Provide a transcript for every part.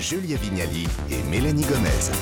Julia Vignali et Mélanie Gomez.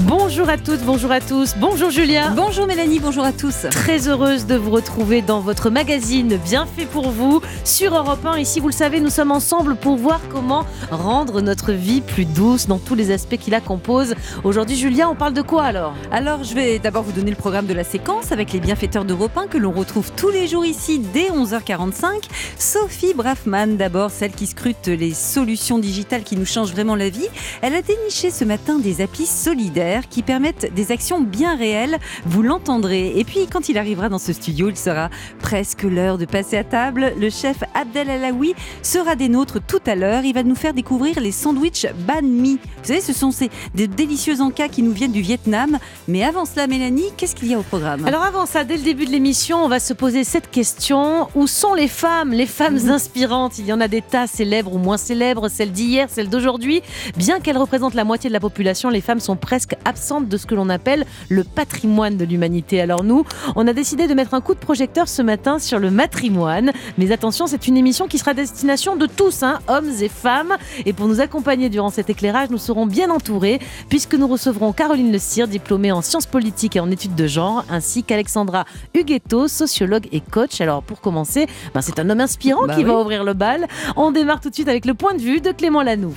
Bonjour à toutes, bonjour à tous, bonjour Julia. Bonjour Mélanie, bonjour à tous. Très heureuse de vous retrouver dans votre magazine Bien fait pour vous sur Europe 1. Ici, vous le savez, nous sommes ensemble pour voir comment rendre notre vie plus douce dans tous les aspects qui la composent. Aujourd'hui, Julia, on parle de quoi alors? Alors, je vais d'abord vous donner le programme de la séquence avec les bienfaiteurs d'Europe 1 que l'on retrouve tous les jours ici dès 11h45. Sophie Braffman, d'abord, celle qui scrute les solutions digitales qui nous changent vraiment la vie. Elle a déniché ce matin des applis solidaires qui permettent des actions bien réelles. Vous l'entendrez. Et puis, quand il arrivera dans ce studio, il sera presque l'heure de passer à table. Le chef Abdel Alaoui sera des nôtres tout à l'heure. Il va nous faire découvrir les sandwichs banh mi. Vous savez, ce sont ces des délicieux encas qui nous viennent du Vietnam. Mais avant cela, Mélanie, qu'est-ce qu'il y a au programme? Alors avant ça, dès le début de l'émission, on va se poser cette question. Où sont les femmes? Les femmes Mhm. inspirantes Il y en a des tas célèbres ou moins célèbres, celles d'hier, celles d'aujourd'hui. Bien qu'elles représentent la moitié de la population, les femmes sont presque absentes de ce que l'on appelle le patrimoine de l'humanité. Alors nous, on a décidé de mettre un coup de projecteur ce matin sur le matrimoine. Mais attention, c'est une émission qui sera à destination de tous, hein, hommes et femmes. Et pour nous accompagner durant cet éclairage, nous serons bien entourés puisque nous recevrons Caroline Le Cire, diplômée en sciences politiques et en études de genre, ainsi qu'Alexandra Huguetto, sociologue et coach. Alors pour commencer, ben, c'est un homme inspirant Bah qui va ouvrir le bal. On démarre tout de suite avec le point de vue de Clément Lanoux.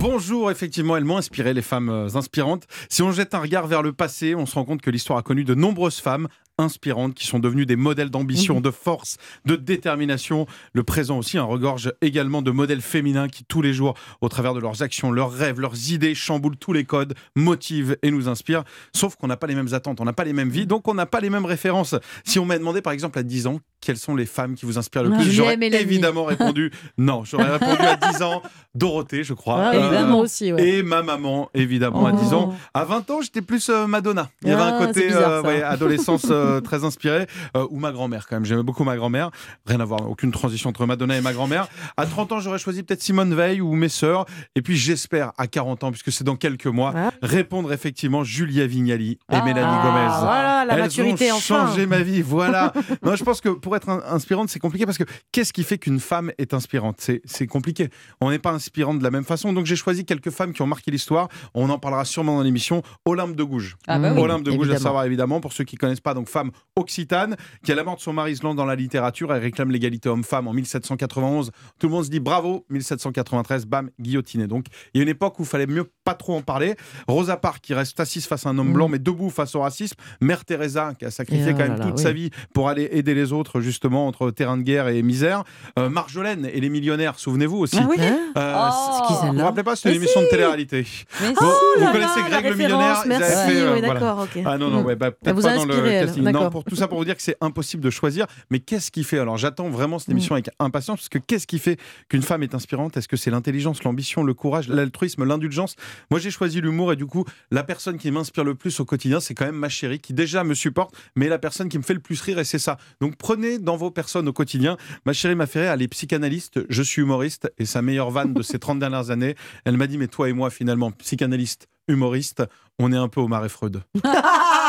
Bonjour, effectivement, elles m'ont inspiré, les femmes euh, inspirantes. Si on jette un regard vers le passé, on se rend compte que l'histoire a connu de nombreuses femmes inspirantes qui sont devenues des modèles d'ambition, de force, de détermination. Le présent aussi un regorge également de modèles féminins qui tous les jours, au travers de leurs actions, leurs rêves, leurs idées, chamboulent tous les codes, motivent et nous inspirent. Sauf qu'on n'a pas les mêmes attentes, on n'a pas les mêmes vies, donc on n'a pas les mêmes références. Si on m'a demandé par exemple à 10 ans, quelles sont les femmes qui vous inspirent le Ah, plus, j'aurais évidemment répondu non. J'aurais répondu à 10 ans, Dorothée, je crois. Ah, Euh, évidemment aussi, ouais. et ma maman, évidemment, à Oh. 10 ans. À 20 ans, j'étais plus euh, Madonna. Il y avait Ah, un c'est côté bizarre, euh, ouais, adolescence euh, très inspiré. Euh, ou ma grand-mère, quand même. J'aimais beaucoup ma grand-mère. Rien à voir, aucune transition entre Madonna et ma grand-mère. À 30 ans, j'aurais choisi peut-être Simone Veil ou mes sœurs. Et puis, j'espère, à 40 ans, puisque c'est dans quelques mois, Ah. répondre effectivement Julia Vignali et Ah, Mélanie Gomez. voilà, la Elles maturité ont enfin. changé ma vie, voilà. non, je pense que pour être in- inspirante, c'est compliqué parce que qu'est-ce qui fait qu'une femme est inspirante? C'est c'est compliqué. On n'est pas inspirante de la même façon. Donc j'ai choisi quelques femmes qui ont marqué l'histoire. On en parlera sûrement dans l'émission. Olympe de Gouges. Ah bah oui, Olympe de Gouges, à savoir évidemment, pour ceux qui connaissent pas, donc femme occitane, qui à la mort de son mari se lance dans la littérature. Elle réclame l'égalité homme-femme en 1791. Tout le monde se dit bravo. 1793, bam, guillotiné. Donc il y a une époque où il fallait mieux pas trop en parler. Rosa Parks qui reste assise face à un homme Mm. blanc, mais debout face au racisme. Mère Teresa qui a sacrifié Et quand oh même là toute oui. sa vie pour aller aider les autres, justement, entre terrain de guerre et misère. Euh, Marjolaine et les millionnaires, souvenez-vous aussi. Ah oui Hein Euh, Oh. C'est qui vous vous rappelez pas, c'était une émission de télé-réalité. Mais Vous- si. vous Oh là connaissez Greg le millionnaire Merci, fait, euh, oui, voilà. Ah non, non, Mm. ouais, bah, peut-être pas dans le inspiré, Non, pour tout ça, pour vous dire que c'est impossible de choisir. Mais qu'est-ce qui fait Alors, j'attends vraiment cette émission avec impatience parce que qu'est-ce qui fait qu'une femme est inspirante? Est-ce que c'est l'intelligence, l'ambition, le courage, l'altruisme, l'indulgence? Moi, j'ai choisi l'humour et du coup, la personne qui m'inspire le plus au quotidien, c'est quand même ma chérie qui déjà me supporte, mais la personne qui me fait le plus rire et c'est ça. Donc, prenez dans vos personnes au quotidien. Ma chérie m'a fait rire, elle est psychanalyste, je suis humoriste et sa meilleure vanne de ces 30 dernières années, elle m'a dit Mais toi et moi, finalement, psychanalyste, humoriste, on est un peu au marais Freud.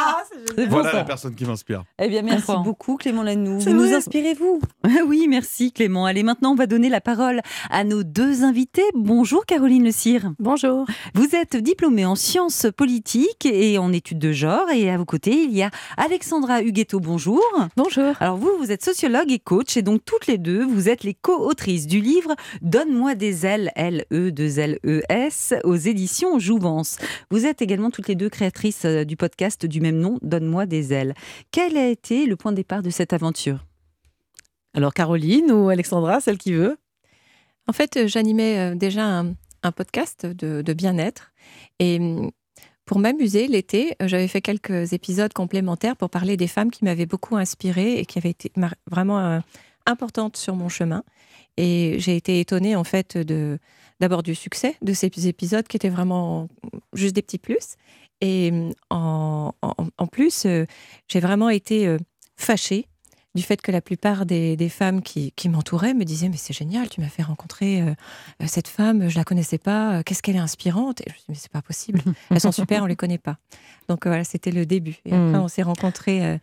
Voilà ça. la personne qui m'inspire. Eh bien, merci Enfin. beaucoup, Clément. C'est Vous nous inspirez-vous Oui, merci, Clément. Allez, maintenant, on va donner la parole à nos deux invités. Bonjour, Caroline Le Cire. Bonjour. Vous êtes diplômée en sciences politiques et en études de genre. Et à vos côtés, il y a Alexandra Huguetto. Bonjour. Bonjour. Alors, vous, vous êtes sociologue et coach. Et donc, toutes les deux, vous êtes les co-autrices du livre Donne-moi des ailes, L-E-2-L-E-S, aux éditions Jouvence. Vous êtes également toutes les deux créatrices euh, du podcast du même nom, Donne-moi des ailes. Quel a été le point de départ de cette aventure? Alors Caroline ou Alexandra, celle qui veut? En fait, euh, j'animais euh, déjà un, un podcast de, de bien-être. Et hum, pour m'amuser, l'été, euh, j'avais fait quelques épisodes complémentaires pour parler des femmes qui m'avaient beaucoup inspirée et qui avaient été vraiment euh, importantes sur mon chemin. Et j'ai été étonnée, en fait, de d'abord du succès de ces épisodes qui étaient vraiment juste des petits plus. Et hum, en, en, en plus, euh, j'ai vraiment été euh, fâchée du fait que la plupart des, des femmes qui, qui m'entouraient me disaient mais c'est génial, tu m'as fait rencontrer euh, euh, cette femme, je la connaissais pas, euh, qu'est-ce qu'elle est inspirante? Et je me dis mais c'est pas possible, elles sont super, on les connaît pas. Donc euh, voilà, c'était le début. Et après Mm. on s'est rencontrés euh,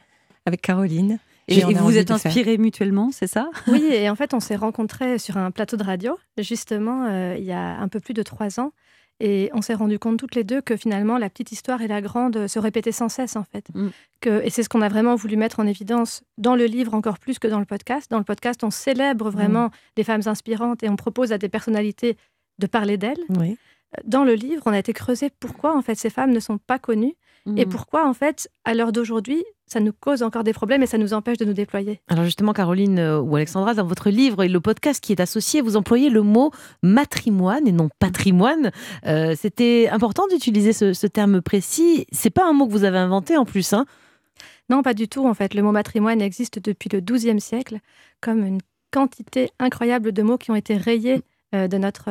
avec Caroline Et, vous vous êtes inspirés mutuellement, c'est ça? Oui, et en fait, on s'est rencontrés sur un plateau de radio, justement, euh, il y a un peu plus de trois ans. Et on s'est rendu compte toutes les deux que finalement, la petite histoire et la grande se répétaient sans cesse, en fait. Mm. Que, et c'est ce qu'on a vraiment voulu mettre en évidence dans le livre encore plus que dans le podcast. Dans le podcast, on célèbre vraiment les femmes inspirantes et on propose à des personnalités de parler d'elles. Oui. Dans le livre, on a été creusé pourquoi, en fait, ces femmes ne sont pas connues et Mm. pourquoi, en fait, à l'heure d'aujourd'hui, ça nous cause encore des problèmes et ça nous empêche de nous déployer? Alors justement, Caroline euh, ou Alexandra, dans votre livre et le podcast qui est associé, vous employez le mot matrimoine et non patrimoine. Euh, C'était important d'utiliser ce, ce terme précis. C'est pas un mot que vous avez inventé en plus, hein? Non, pas du tout. En fait, le mot matrimoine existe depuis le XIIe siècle comme une quantité incroyable de mots qui ont été rayés euh, de notre,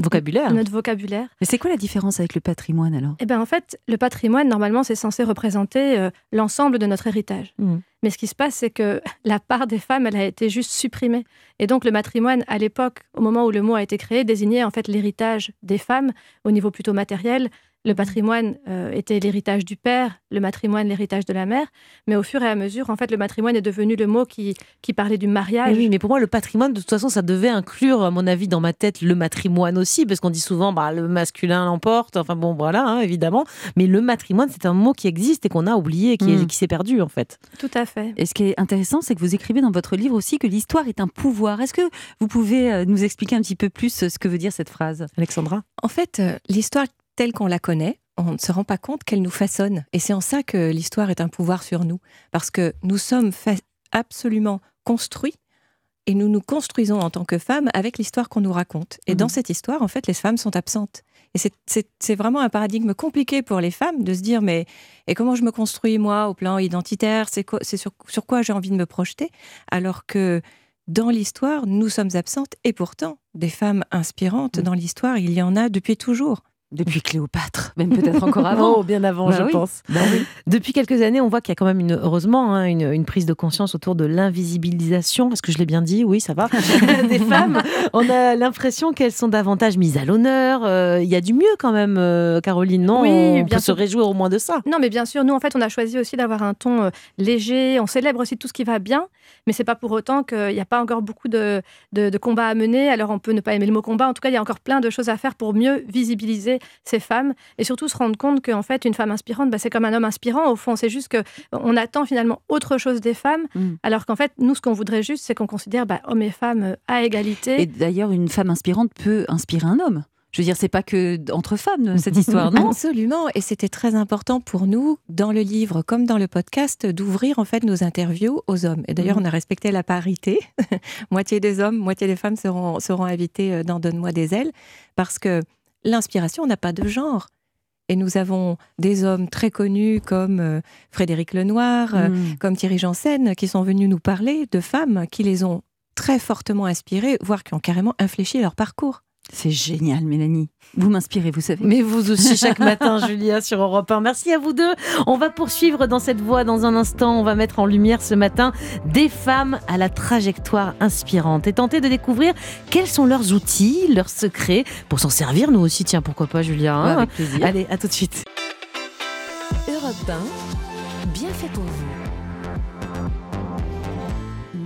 Vocabulaire. notre vocabulaire. Mais c'est quoi la différence avec le patrimoine alors? Eh bien, en fait, le patrimoine, normalement, c'est censé représenter euh, l'ensemble de notre héritage. Mhm. Mais ce qui se passe, c'est que la part des femmes, elle a été juste supprimée. Et donc, le matrimoine, à l'époque, au moment où le mot a été créé, désignait en fait l'héritage des femmes au niveau plutôt matériel. Le patrimoine euh, était l'héritage du père, le matrimoine l'héritage de la mère. Mais au fur et à mesure, en fait, le matrimoine est devenu le mot qui, qui parlait du Mais mariage. oui, mais pour moi, le patrimoine, de toute façon, ça devait inclure, à mon avis, dans ma tête, le matrimoine aussi, parce qu'on dit souvent, bah, le masculin l'emporte. Enfin bon, voilà, hein, évidemment. Mais le matrimoine, c'est un mot qui existe et qu'on a oublié, qui, est- Mm. qui s'est perdu, en fait. Tout à fait. Et ce qui est intéressant, c'est que vous écrivez dans votre livre aussi que l'histoire est un pouvoir. Est-ce que vous pouvez euh, nous expliquer un petit peu plus euh, ce que veut dire cette phrase? Alexandra? En fait, l'histoire telle qu'on la connaît, on ne se rend pas compte qu'elle nous façonne. Et c'est en ça que l'histoire est un pouvoir sur nous. Parce que nous sommes absolument construits et nous nous construisons en tant que femmes avec l'histoire qu'on nous raconte. Et Mhm. dans cette histoire, en fait, les femmes sont absentes. Et c'est- vraiment un paradigme compliqué pour les femmes de se dire mais et comment je me construis moi au plan identitaire? C'est quoi- c'est sur, sur quoi j'ai envie de me projeter? Alors que dans l'histoire, nous sommes absentes et pourtant des femmes inspirantes Mhm. dans l'histoire, il y en a depuis toujours. Depuis Cléopâtre, même peut-être encore avant. Oh, bien avant, Bah je oui. pense. Bah oui. Depuis quelques années, on voit qu'il y a quand même, une, heureusement, hein, une, une prise de conscience autour de l'invisibilisation. Est-ce que je l'ai bien dit? Oui, ça va. Des femmes. On a l'impression qu'elles sont davantage mises à l'honneur. Euh, Il y a du mieux quand même, euh, Caroline, non? Oui, On bien peut se réjouir au moins de ça. Non, mais bien sûr, nous, en fait, on a choisi aussi d'avoir un ton euh, léger. On célèbre aussi tout ce qui va bien, mais c'est pas pour autant qu'il n'y a pas encore beaucoup de, de, de combats à mener. Alors, on peut ne pas aimer le mot combat. En tout cas, il y a encore plein de choses à faire pour mieux visibiliser ces femmes et surtout se rendre compte qu'en fait, une femme inspirante, bah, c'est comme un homme inspirant. Au fond, c'est juste que on attend finalement autre chose des femmes, Mm. alors qu'en fait, nous, ce qu'on voudrait juste, c'est qu'on considère bah, hommes et femmes euh, à égalité. Et d'ailleurs, une femme inspirante peut inspirer un homme. Je veux dire, c'est pas que entre femmes cette histoire, non? Absolument, et c'était très important pour nous, dans le livre comme dans le podcast, d'ouvrir en fait nos interviews aux hommes. Et d'ailleurs, Mhm. on a respecté la parité. moitié des hommes, moitié des femmes seront, seront invités euh, dans Donne-moi des ailes, parce que l'inspiration n'a pas de genre. Et nous avons des hommes très connus comme euh, Frédéric Lenoir, euh, Mm. comme Thierry Janssen, qui sont venus nous parler de femmes qui les ont très fortement inspirées, voire qui ont carrément infléchi leur parcours. C'est génial, Mélanie. Vous m'inspirez, vous savez. Mais vous aussi chaque matin, Julia, sur Europe 1. Merci à vous deux. On va poursuivre dans cette voie dans un instant. On va mettre en lumière ce matin des femmes à la trajectoire inspirante et tenter de découvrir quels sont leurs outils, leurs secrets pour s'en servir. Nous aussi, tiens, pourquoi pas, Julia hein Ouais, avec plaisir. Allez, à tout de suite. Europe 1, bien fait pour vous.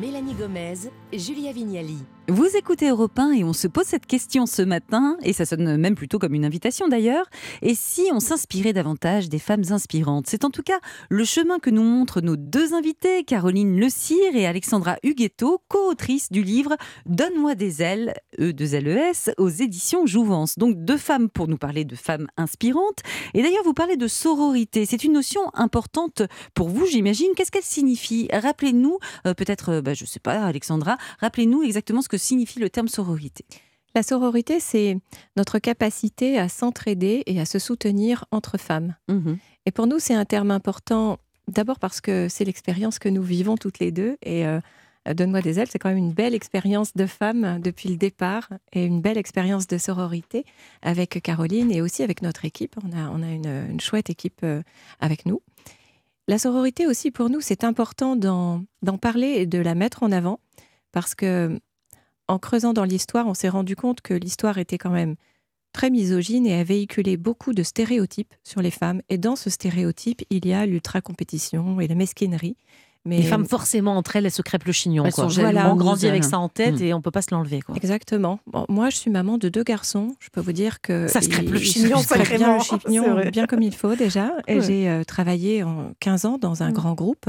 Mélanie Gomez, Julia Vignali. Vous écoutez Europe 1 et on se pose cette question ce matin, et ça sonne même plutôt comme une invitation d'ailleurs. Et si on s'inspirait davantage des femmes inspirantes? C'est en tout cas le chemin que nous montrent nos deux invités, Caroline Le Cire et Alexandra Huguetto, co-autrices du livre Donne-moi des ailes, E de LES, aux éditions Jouvence. Donc deux femmes pour nous parler de femmes inspirantes. Et d'ailleurs, vous parlez de sororité. C'est une notion importante pour vous, j'imagine. Qu'est-ce qu'elle signifie? Rappelez-nous, euh, peut-être, euh, bah, je ne sais pas, Alexandra, rappelez-nous exactement ce que signifie le terme sororité. La sororité, c'est notre capacité à s'entraider et à se soutenir entre femmes. Et pour nous, c'est un terme important, d'abord parce que c'est l'expérience que nous vivons toutes les deux. Et euh, Donne-moi des ailes, c'est quand même une belle expérience de femme depuis le départ et une belle expérience de sororité avec Caroline et aussi avec notre équipe. On a, on a une, une chouette équipe euh, avec nous. La sororité aussi, pour nous, c'est important d'en parler et de la mettre en avant parce que en creusant dans l'histoire, on s'est rendu compte que l'histoire était quand même très misogyne et a véhiculé beaucoup de stéréotypes sur les femmes. Et dans ce stéréotype, il y a l'ultra-compétition et la mesquinerie. Mais Les femmes, forcément, entre elles, elles se crêpent le chignon. Elles quoi. sont on grandit avec ça en tête Mm. et on peut pas se l'enlever. quoi. Exactement. Bon, moi, je suis maman de deux garçons. Je peux vous dire que Ça se crêpe le chignon se bien le chignon, bien comme il faut déjà. Et Ouais. j'ai euh, travaillé en 15 ans dans un Mm. grand groupe.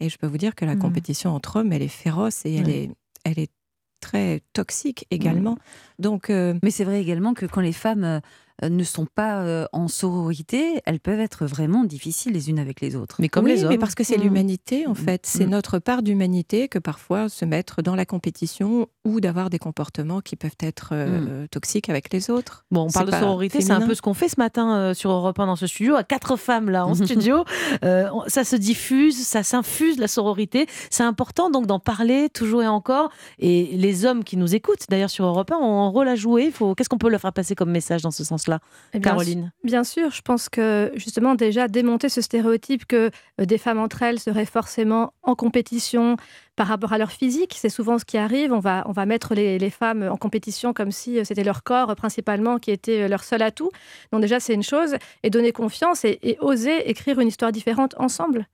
Et je peux vous dire que la Mm. compétition entre hommes, elle est féroce et elle Ouais. est, elle est très toxique également. Donc, euh, Mais c'est vrai également que quand les femmes euh, ne sont pas euh, en sororité, elles peuvent être vraiment difficiles les unes avec les autres. Mais comme oui, les hommes. mais parce que c'est Mm. l'humanité, en fait. C'est Mm. notre part d'humanité que parfois se mettre dans la compétition ou d'avoir des comportements qui peuvent être euh, toxiques avec les autres. Bon, on parle de sororité, c'est un peu ce qu'on fait ce matin euh, sur Europe 1 dans ce studio, à quatre femmes là en studio. Euh, ça se diffuse, ça s'infuse la sororité. C'est important donc d'en parler toujours et encore. Et les hommes qui nous écoutent, d'ailleurs sur Europe 1, ont un rôle à jouer. Faut... Qu'est-ce qu'on peut leur faire passer comme message dans ce sens-là, Eh bien, Caroline Bien sûr, je pense que justement déjà démonter ce stéréotype que euh, des femmes entre elles seraient forcément en compétition par rapport à leur physique, c'est souvent ce qui arrive. On va, on va mettre les, les femmes en compétition comme si euh, c'était leur corps principalement qui était euh, leur seul atout. Donc déjà c'est une chose et donner confiance et, et oser écrire une histoire différente ensemble.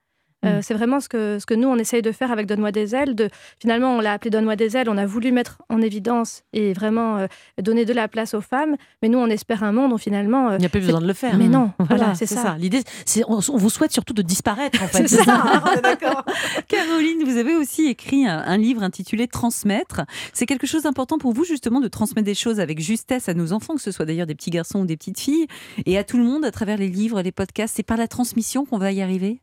Euh, Mm. C'est vraiment ce que, ce que nous, on essaye de faire avec Donne-moi des ailes. De, finalement, on l'a appelé Donne-moi des ailes. On a voulu mettre en évidence et vraiment euh, donner de la place aux femmes. Mais nous, on espère un monde où finalement, euh, Il n'y a plus besoin de le faire. mais non, Voilà, voilà, c'est ça. ça. L'idée, c'est on, on vous souhaite surtout de disparaître en fait. C'est ça. hein, on est d'accord. Caroline, vous avez aussi écrit un, un livre intitulé Transmettre. C'est quelque chose d'important pour vous justement de transmettre des choses avec justesse à nos enfants, que ce soit d'ailleurs des petits garçons ou des petites filles, et à tout le monde à travers les livres, les podcasts. C'est par la transmission qu'on va y arriver?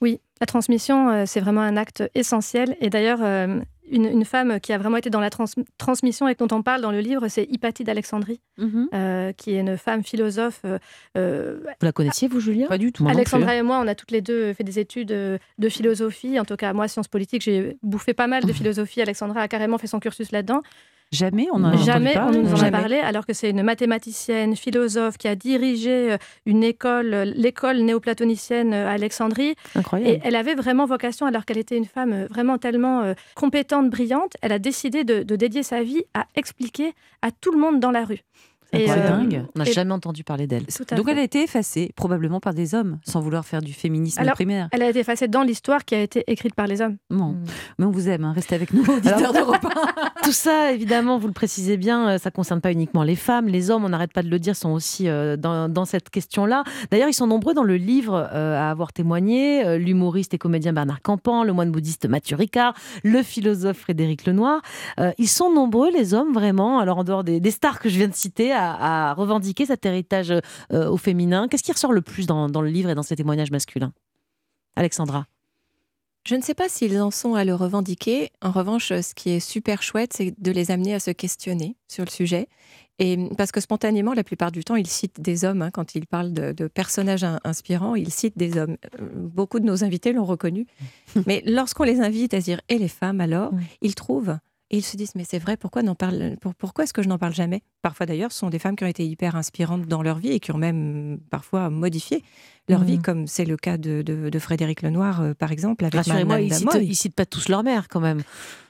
Oui, la transmission, euh, c'est vraiment un acte essentiel. Et d'ailleurs, euh, une, une femme qui a vraiment été dans la trans- transmission et dont on parle dans le livre, c'est Hypatie d'Alexandrie, euh, qui est une femme philosophe. euh, Vous la connaissiez vous, Julien Pas du tout. Alexandra et moi, on a toutes les deux fait des études de philosophie. En tout cas, moi, sciences politiques, j'ai bouffé pas mal de philosophie. Alexandra a carrément fait son cursus là-dedans. Jamais on en a Non. entendu Jamais on nous en a parlé, alors que c'est une mathématicienne, philosophe, qui a dirigé euh, une école, euh, l'école néoplatonicienne euh, à Alexandrie. Incroyable. Et elle avait vraiment vocation, alors qu'elle était une femme vraiment tellement euh, compétente, brillante, elle a décidé de, de dédier sa vie à expliquer à tout le monde dans la rue. C'est euh, dingue. On n'a jamais entendu parler d'elle. Donc fait. elle a été effacée, probablement par des hommes, sans vouloir faire du féminisme Alors, primaire. Elle a été effacée dans l'histoire qui a été écrite par les hommes. Bon. Mm. Mais on vous aime, hein. restez avec nous, auditeurs d'Europe 1. Tout ça, évidemment, vous le précisez bien, euh, ça concerne pas uniquement les femmes, les hommes, on n'arrête pas de le dire, sont aussi euh, dans, dans cette question-là. D'ailleurs, ils sont nombreux dans le livre euh, à avoir témoigné, euh, l'humoriste et comédien Bernard Campan, le moine bouddhiste Mathieu Ricard, le philosophe Frédéric Lenoir. Euh, ils sont nombreux, les hommes, vraiment, alors en dehors des, des stars que je viens de citer, à, à revendiquer cet héritage euh, au féminin. Qu'est-ce qui ressort le plus dans, dans le livre et dans ces témoignages masculins? Alexandra Je ne sais pas s'ils en sont à le revendiquer. En revanche, ce qui est super chouette, c'est de les amener à se questionner sur le sujet. Et parce que spontanément, la plupart du temps, ils citent des hommes. hein, quand ils parlent de, de personnages in- inspirants, ils citent des hommes. Euh, Beaucoup de nos invités l'ont reconnu. Mais lorsqu'on les invite à dire et les femmes alors, ils trouvent. Et ils se disent, mais c'est vrai, pourquoi, n'en parle, pour- pourquoi est-ce que je n'en parle jamais? Parfois d'ailleurs, ce sont des femmes qui ont été hyper inspirantes dans leur vie et qui ont même parfois modifié leur vie, comme c'est le cas de, de- de Frédéric Lenoir, euh, par exemple, Rassurez-moi, ils citent, ils citent pas tous leur mère quand même.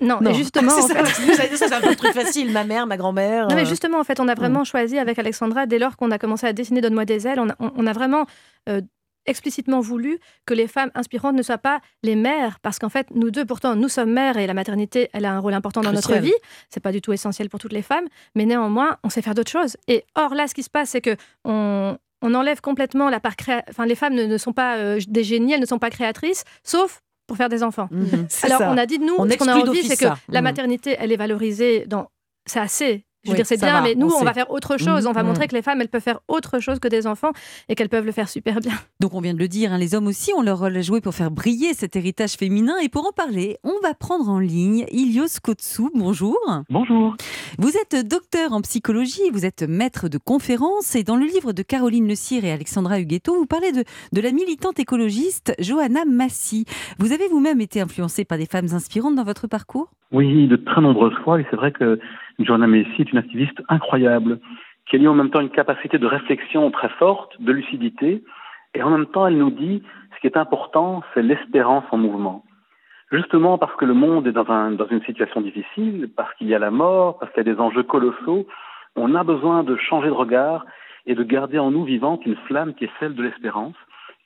Non, Non. et justement, C'est en fait- ça, c'est un peu le truc facile. Ma mère, ma grand-mère. Non, mais euh, justement, en fait, on a vraiment choisi avec Alexandra, dès lors qu'on a commencé à dessiner Donne-moi des ailes, on a, on- on a vraiment euh, explicitement voulu que les femmes inspirantes ne soient pas les mères, parce qu'en fait, nous deux, pourtant, nous sommes mères et la maternité, elle a un rôle important dans notre vie. C'est pas du tout essentiel pour toutes les femmes, mais néanmoins, on sait faire d'autres choses. Et or, là, ce qui se passe, c'est que on, on enlève complètement la part créa... Enfin, les femmes ne, ne sont pas euh, des génies, elles ne sont pas créatrices, sauf pour faire des enfants. Mhm, Alors, ça. on a dit de nous, On ce qu'on a envie, c'est que ça. la Mhm. maternité, elle est valorisée dans. C'est assez. Je veux Oui, dire, c'est bien, va, mais nous, on va faire autre chose. On va mhm. montrer que les femmes, elles peuvent faire autre chose que des enfants et qu'elles peuvent le faire super bien. Donc on vient de le dire, hein, les hommes aussi ont leur rôle à jouer pour faire briller cet héritage féminin. Et pour en parler, on va prendre en ligne Ilios Kotsou. Bonjour. Bonjour. Vous êtes docteur en psychologie, vous êtes maître de conférences et dans le livre de Caroline Le Cire et Alexandra Huguetto, vous parlez de, de la militante écologiste Johanna Massy. Vous avez vous-même été influencée par des femmes inspirantes dans votre parcours? Oui, de très nombreuses fois, et c'est vrai que Joanna Messi est une activiste incroyable, qui a eu en même temps une capacité de réflexion très forte, de lucidité, et en même temps, elle nous dit, ce qui est important, c'est l'espérance en mouvement. Justement parce que le monde est dans, un, dans une situation difficile, parce qu'il y a la mort, parce qu'il y a des enjeux colossaux, on a besoin de changer de regard et de garder en nous vivante une flamme qui est celle de l'espérance,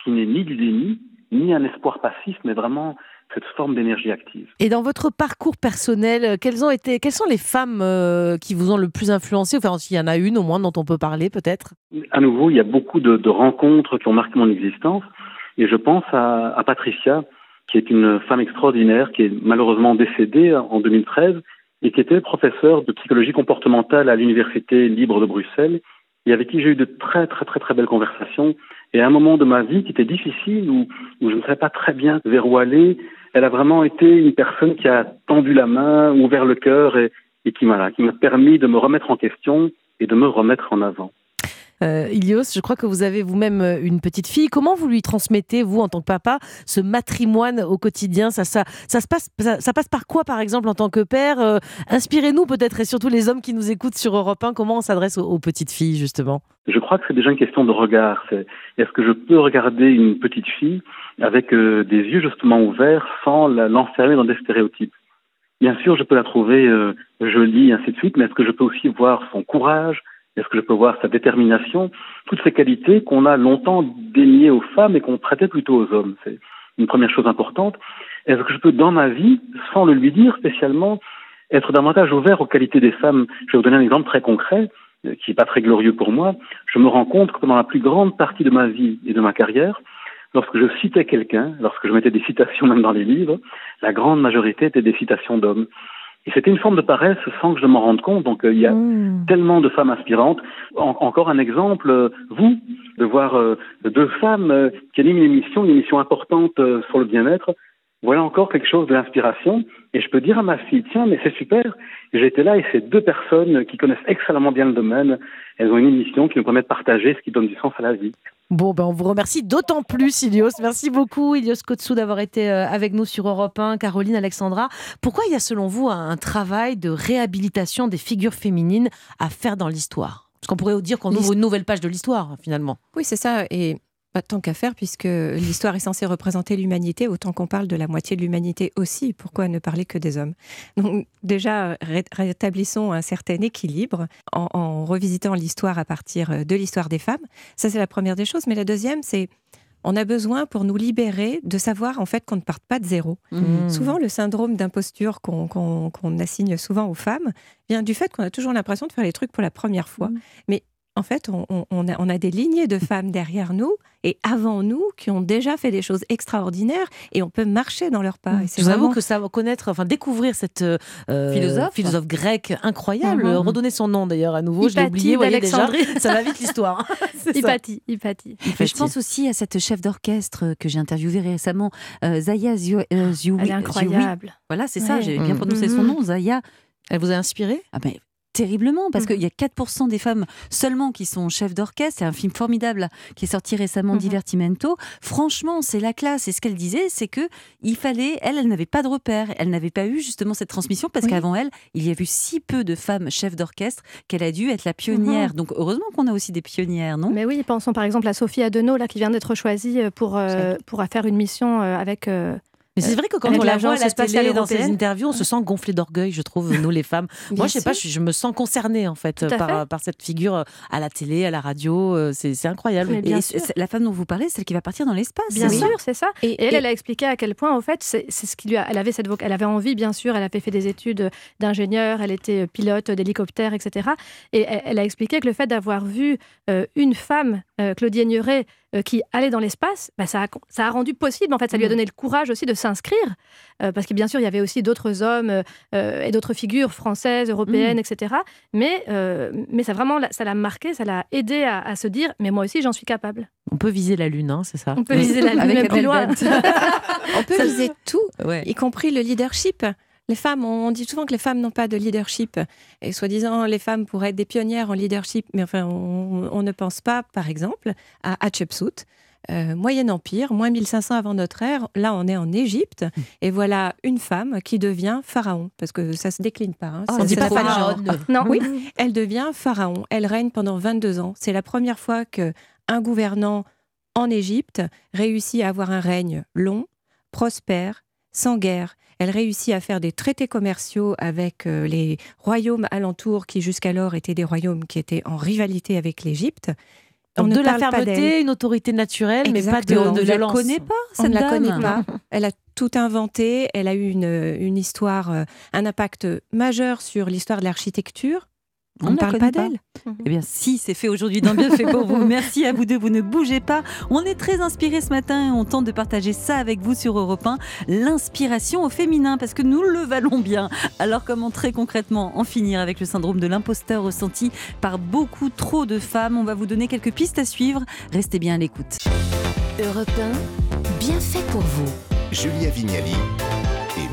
qui n'est ni du déni, ni un espoir passif, mais vraiment cette forme d'énergie active. Et dans votre parcours personnel, euh, quelles, ont été, quelles sont les femmes euh, qui vous ont le plus influencé? Enfin, s'il y en a une au moins dont on peut parler peut-être À nouveau, il y a beaucoup de, de, rencontres qui ont marqué mon existence. Et je pense à, à, Patricia, qui est une femme extraordinaire, qui est malheureusement décédée en 2013 et qui était professeure de psychologie comportementale à l'Université libre de Bruxelles et avec qui j'ai eu de très très très très belles conversations. Et à un moment de ma vie qui était difficile, où, où je ne savais pas très bien vers où aller, elle a vraiment été une personne qui a tendu la main, ouvert le cœur et, qui m'a qui m'a permis de me remettre en question et de me remettre en avant. Euh, Ilios, je crois que vous avez vous-même euh, une petite fille. Comment vous lui transmettez, vous, en tant que papa, ce matrimoine au quotidien? Ça, ça, ça, se passe, ça, passe par quoi, par exemple, en tant que père? Euh, Inspirez-nous peut-être, et surtout les hommes qui nous écoutent sur Europe 1, comment on s'adresse aux, petites filles, justement? Je crois que c'est déjà une question de regard. Est-ce que je peux regarder une petite fille avec des yeux justement ouverts sans l'enfermer dans des stéréotypes? Bien sûr, je peux la trouver jolie, ainsi de suite, mais est-ce que je peux aussi voir son courage est-ce que je peux voir sa détermination Toutes ces qualités qu'on a longtemps déniées aux femmes et qu'on prêtait plutôt aux hommes. C'est une première chose importante. Est-ce que je peux, dans ma vie, sans le lui dire spécialement, être davantage ouvert aux qualités des femmes? Je vais vous donner un exemple très concret, euh, qui n'est pas très glorieux pour moi. Je me rends compte que pendant la plus grande partie de ma vie et de ma carrière, lorsque je citais quelqu'un, lorsque je mettais des citations même dans les livres, la grande majorité étaient des citations d'hommes. Et c'était une forme de paresse sans que je m'en rende compte. Donc euh, il y a mmh. tellement de femmes inspirantes. En encore un exemple, euh, vous, de voir euh, deux femmes qui animent une émission, une émission importante sur le bien-être. Voilà encore quelque chose de l'inspiration. Et je peux dire à ma fille, tiens, mais c'est super. J'étais là et c'est deux personnes qui connaissent excellemment bien le domaine. Elles ont une émission qui nous permet de partager ce qui donne du sens à la vie. Bon, ben on vous remercie d'autant plus, Ilios. Merci beaucoup, Ilios Kotsou, d'avoir été avec nous sur Europe 1. Caroline, Alexandra, pourquoi il y a selon vous un travail de réhabilitation des figures féminines à faire dans l'histoire? Parce qu'on pourrait dire qu'on ouvre une nouvelle page de l'histoire, finalement. Oui, c'est ça. Et pas tant qu'à faire, puisque l'histoire est censée représenter l'humanité, autant qu'on parle de la moitié de l'humanité aussi. Pourquoi ne parler que des hommes? Donc déjà, rétablissons un certain équilibre en, en revisitant l'histoire à partir de l'histoire des femmes. Ça, c'est la première des choses. Mais la deuxième, c'est on a besoin pour nous libérer de savoir en fait qu'on ne parte pas de zéro. Mmh. Souvent, le syndrome d'imposture qu'on qu qu assigne souvent aux femmes vient du fait qu'on a toujours l'impression de faire les trucs pour la première fois. Mmh. Mais en fait, on, on, a, on, a, des lignées de femmes derrière nous et avant nous qui ont déjà fait des choses extraordinaires et on peut marcher dans leurs pas. Je vous vraiment... avoue que ça connaître, enfin découvrir cette euh, philosophe, philosophe grecque incroyable, mmh. redonner son nom d'ailleurs à nouveau, je l'ai oublié, voyez déjà, ça va vite l'histoire. Hypatie, Hypatie. Je pense aussi à cette chef d'orchestre que j'ai interviewée récemment, euh, Zaya Zioui. Euh, Elle est incroyable. Voilà, c'est ouais. ça, j'ai bien prononcé son nom, Zaya. Elle vous a inspiré? Ah ben, terriblement parce mmh. qu'il y a 4% des femmes seulement qui sont chefs d'orchestre. C'est un film formidable qui est sorti récemment, mmh. Divertimento. Franchement, c'est la classe. Et ce qu'elle disait, c'est que il fallait, elle, elle n'avait pas de repère. Elle n'avait pas eu justement cette transmission parce oui. qu'avant elle, il y a eu si peu de femmes chefs d'orchestre qu'elle a dû être la pionnière. Mmh. Donc heureusement qu'on a aussi des pionnières, non? Mais oui, pensons par exemple à Sophie Adenau là qui vient d'être choisie pour euh, pour faire une mission euh, avec euh, mais c'est vrai que quand on la voit à la dans ses interviews, on se sent gonflé d'orgueil, je trouve, nous les femmes. Moi, je sais pas, je, je, me sens concernée en fait par, fait par, cette figure euh, à la télé, à la radio. euh, C'est incroyable. Et la femme dont vous parlez, celle qui va partir dans l'espace. Bien oui. sûr, c'est ça. Et, et, elle, et... elle a expliqué à quel point, en fait, c'est ce qui lui a, elle avait cette elle avait envie, bien sûr. Elle avait fait des études d'ingénieur, elle était pilote d'hélicoptère, etc. Et elle, elle, a expliqué que le fait d'avoir vu euh, une femme, euh, Claudie Aigneret, euh, qui allait dans l'espace, bah, ça, a, ça, a, rendu possible, en fait, ça lui a donné le courage aussi de s'inscrire, euh, parce que bien sûr, il y avait aussi d'autres hommes euh, et d'autres figures françaises, européennes, mmh. etc. Mais, euh, mais ça vraiment, ça l'a marqué, ça l'a aidé à, à, se dire, mais moi aussi, j'en suis capable. On peut viser la Lune, hein, c'est ça? On peut viser la Lune, Avec plus loin. On peut viser tout, ouais. y compris le leadership. Les femmes, on dit souvent que les femmes n'ont pas de leadership. Et soi-disant, les femmes pourraient être des pionnières en leadership, mais enfin, on, on ne pense pas, par exemple, à Hatshepsut. Euh, Moyen Empire, moins 1500 avant notre ère, là on est en Égypte, et voilà une femme qui devient pharaon, parce que ça se décline pas. Hein, oh, on dit pas pharaon. Non, oui, elle devient pharaon. Elle règne pendant 22 ans. C'est la première fois que un gouvernant en Égypte réussit à avoir un règne long, prospère, sans guerre. Elle réussit à faire des traités commerciaux avec euh, les royaumes alentours qui jusqu'alors étaient des royaumes qui étaient en rivalité avec l'Égypte. On ne de la fermeté, une autorité naturelle, mais pas de Exactement. On ne la violence. connaît pas, On ne la connaît pas. Elle a tout inventé. Elle a eu une, une histoire, euh, un impact majeur sur l'histoire de l'architecture. On, On ne parle pas d'elle. Eh bien, si, c'est fait aujourd'hui dans Bien fait pour vous. Merci à vous deux, vous ne bougez pas. On est très inspirés ce matin et on tente de partager ça avec vous sur Europe 1, l'inspiration au féminin, parce que nous le valons bien. Alors, comment très concrètement en finir avec le syndrome de l'imposteur ressenti par beaucoup trop de femmes? On va vous donner quelques pistes à suivre. Restez bien à l'écoute. Europe 1, bien fait pour vous. Julia Vignali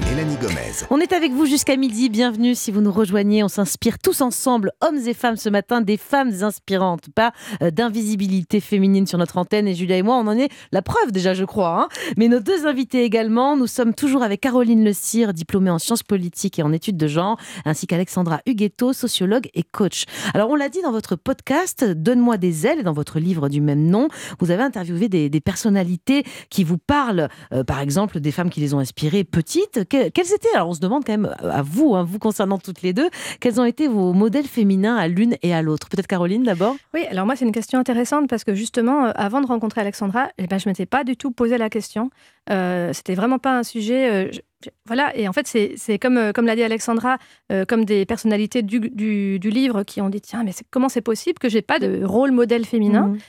Gomez. On est avec vous jusqu'à midi. Bienvenue si vous nous rejoignez. On s'inspire tous ensemble, hommes et femmes, ce matin, des femmes inspirantes, pas euh, d'invisibilité féminine sur notre antenne. Et Julia et moi, on en est la preuve déjà, je crois. hein. Mais nos deux invités également, nous sommes toujours avec Caroline Le Cire, diplômée en sciences politiques et en études de genre, ainsi qu'Alexandra Huguetto, sociologue et coach. Alors, on l'a dit dans votre podcast, Donne-moi des ailes, dans votre livre du même nom, vous avez interviewé des, des personnalités qui vous parlent, euh, par exemple, des femmes qui les ont inspirées petites. Que- quelles étaient, alors on se demande quand même à vous, hein, vous concernant toutes les deux, quels ont été vos modèles féminins à l'une et à l'autre? Peut-être Caroline d'abord Oui, alors moi, c'est une question intéressante parce que justement, euh, avant de rencontrer Alexandra, eh ben, je ne m'étais pas du tout posé la question. Euh, C'était vraiment pas un sujet. euh, je- voilà, et en fait, c'est comme, euh, comme l'a dit Alexandra, euh, comme des personnalités du, du- du livre qui ont dit Tiens, mais comment c'est possible que j'ai pas de rôle modèle féminin? Mhm.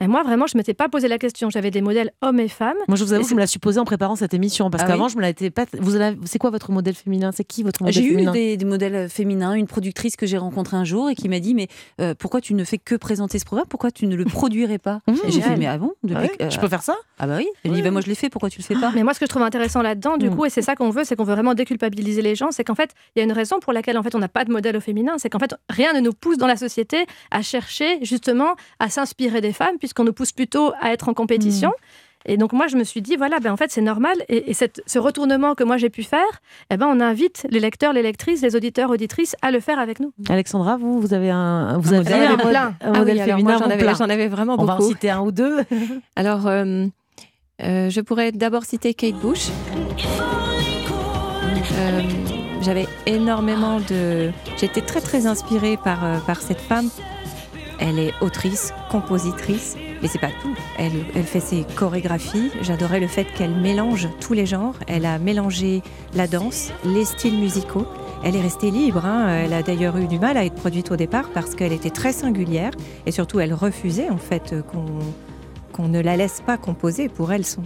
Et moi, vraiment, je ne m'étais pas posé la question. J'avais des modèles hommes et femmes. Moi, je vous avoue je me l'ai supposé en préparant cette émission, parce Ah qu'avant, oui je me l'ai pas. Vous avez- C'est quoi votre modèle féminin? C'est qui votre modèle J'ai eu féminin? des, des modèles féminins, une productrice que j'ai rencontrée un jour et qui m'a dit Mais euh, pourquoi tu ne fais que présenter ce programme? Pourquoi tu ne le produirais pas? Mmh, Et j'ai fait. Mais ah bon? Depuis Ah que- euh, Je peux faire ça? Ah bah oui. Elle dit Bah moi je l'ai fait, pourquoi tu le fais pas? Mais moi, ce que je trouve intéressant là-dedans, du Mm. coup, et c'est ça qu'on veut, c'est qu'on veut vraiment déculpabiliser les gens, c'est qu'en fait, il y a une raison pour laquelle en fait on n'a pas de modèle au féminin, c'est qu'en fait rien ne nous pousse dans la société à chercher justement à s'inspirer des femmes, puisqu'on nous pousse plutôt à être en compétition. Et donc moi, je me suis dit, voilà, ben en fait, c'est normal. Et, et cette- ce retournement que moi j'ai pu faire, eh ben, on invite les lecteurs, les lectrices, les auditeurs, auditrices à le faire avec nous. Alexandra, vous, vous avez un, vous Un avez modèle, un, plein. un Ah modèle oui, alors féminin moi, j'en en avais, j'en avais vraiment On va en beaucoup. citer un ou deux. Alors, euh, euh, je pourrais d'abord citer Kate Bush. Euh, J'avais énormément de. J'étais très très inspirée par, par cette femme. Elle est autrice, compositrice, mais c'est pas tout. Elle, fait ses chorégraphies. J'adorais le fait qu'elle mélange tous les genres. Elle a mélangé la danse, les styles musicaux. Elle est restée libre. hein. Elle a d'ailleurs eu du mal à être produite au départ parce qu'elle était très singulière et surtout elle refusait en fait qu'on ne la laisse pas composer. Pour elle, son,